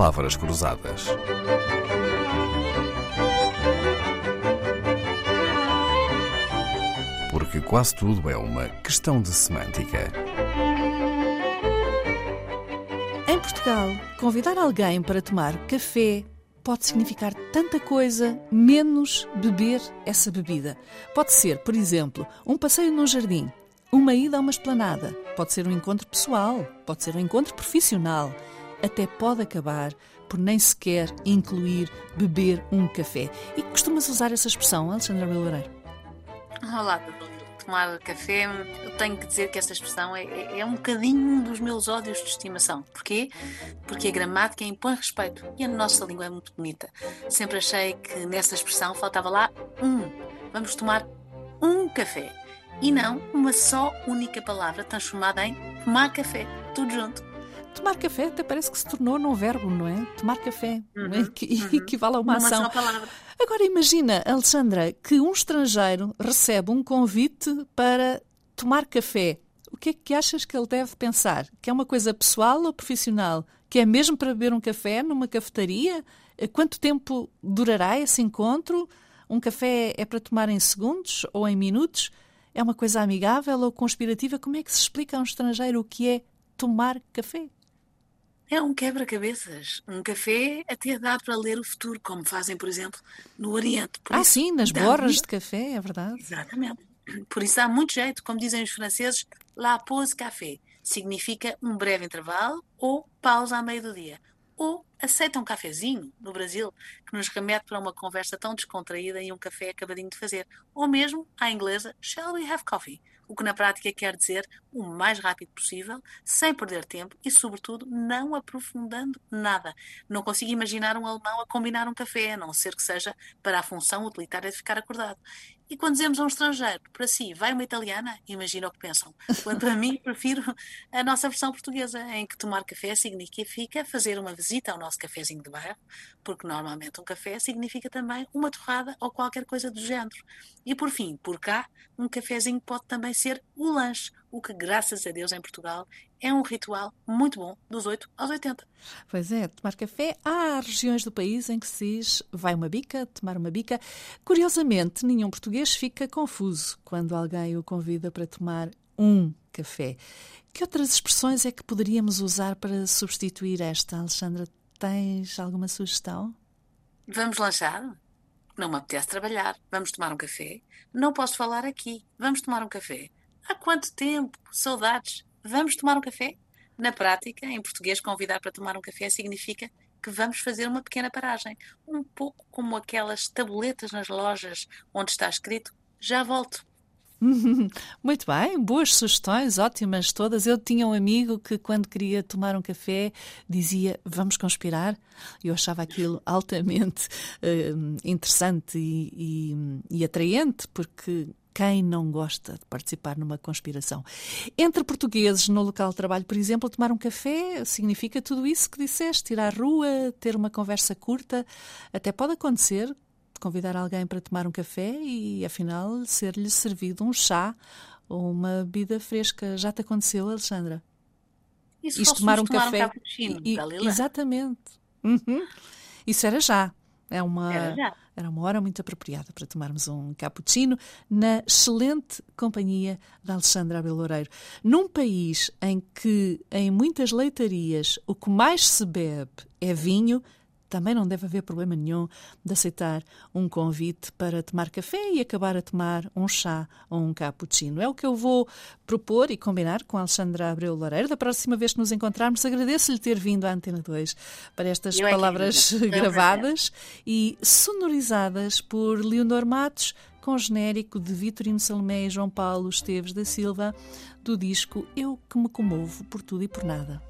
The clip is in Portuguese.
Palavras Cruzadas. Porque quase tudo é uma questão de semântica. Em Portugal, convidar alguém para tomar café pode significar tanta coisa, menos beber essa bebida. Pode ser, por exemplo, um passeio num jardim, uma ida a uma esplanada, pode ser um encontro pessoal, pode ser um encontro profissional, até pode acabar por nem sequer incluir beber um café. E costumas usar essa expressão, Alexandra Loureiro? Olá. Tomar café, eu tenho que dizer que esta expressão é, é, é um bocadinho um dos meus ódios de estimação. Porquê? Porque a gramática impõe respeito e a nossa língua é muito bonita. Sempre achei que nessa expressão faltava lá um. Vamos tomar um café. E não uma só única palavra transformada em tomar café. Tudo junto. Tomar café até parece que se tornou num verbo, não é? Tomar café, Uhum, não é? que uhum. equivale a uma, Numa ação. Agora imagina, Alexandra, que um estrangeiro recebe um convite para tomar café. O que é que achas que ele deve pensar? Que é uma coisa pessoal ou profissional? Que é mesmo para beber um café numa cafetaria? Eh, Quanto tempo durará esse encontro? Um café é para tomar em segundos ou em minutos? É uma coisa amigável ou conspirativa? Como é que se explica a um estrangeiro o que é tomar café? É um quebra-cabeças. Um café até dá para ler o futuro, como fazem, por exemplo, no Oriente. Por Ah, isso, sim, nas borras muito- de café, é verdade. Exatamente. Por isso dá muito jeito, como dizem os franceses, la pause café. Significa um breve intervalo ou pausa a meio do dia. Ou aceita um cafezinho, no Brasil, que nos remete para uma conversa tão descontraída e um café acabadinho de fazer. Ou mesmo, à inglesa, shall we have coffee? O que na prática quer dizer o mais rápido possível, sem perder tempo e, sobretudo, não aprofundando nada. Não consigo imaginar um alemão a combinar um café, a não ser que seja para a função utilitária de ficar acordado. E quando dizemos a um estrangeiro, para si, vai uma italiana, imagina o que pensam. Quanto a mim, prefiro a nossa versão portuguesa, em que tomar café significa fazer uma visita ao nosso cafezinho de bairro, porque normalmente um café significa também uma torrada ou qualquer coisa do género. E por fim, por cá, um cafezinho pode também ser o lanche, o que, graças a Deus, em Portugal, é um ritual muito bom dos 8 aos 80. Pois é, tomar café. Há regiões do país em que se diz vai uma bica, tomar uma bica. Curiosamente, nenhum português fica confuso quando alguém o convida para tomar um café. Que outras expressões é que poderíamos usar para substituir esta, Alexandra? Tens alguma sugestão? Vamos lanchar? Não me apetece trabalhar. Vamos tomar um café? Não posso falar aqui. Vamos tomar um café? Há quanto tempo? Saudades. Vamos tomar um café? Na prática, em português, convidar para tomar um café significa que vamos fazer uma pequena paragem. Um pouco como aquelas tabuletas nas lojas onde está escrito já volto. Muito bem, boas sugestões, ótimas todas. Eu tinha um amigo que, quando queria tomar um café, dizia vamos conspirar. Eu achava aquilo altamente eh, interessante e, e- e atraente, porque quem não gosta de participar numa conspiração? Entre portugueses, no local de trabalho, por exemplo, tomar um café significa tudo isso que disseste: ir à rua, ter uma conversa curta. Até pode acontecer convidar alguém para tomar um café e, afinal, ser-lhe servido um chá ou uma bebida fresca. Já te aconteceu, Alexandra? E Isto fôssemos tomar um café. cappuccino, e- Dalila? exatamente. Uhum. Isso era já. É uma, Era já. era uma hora muito apropriada para tomarmos um cappuccino na excelente companhia de Alexandra Abel Loureiro. Num país em que, em muitas leitarias, o que mais se bebe é vinho, também não deve haver problema nenhum de aceitar um convite para tomar café e acabar a tomar um chá ou um cappuccino. É o que eu vou propor e combinar com a Alexandra Abreu Loureiro. Da próxima vez que nos encontrarmos, agradeço-lhe ter vindo à Antena 2 para estas Eu é palavras um gravadas e sonorizadas por Leonor Matos, com genérico de Vitorino Salomé e João Paulo Esteves da Silva, do disco Eu que me comovo por tudo e por nada.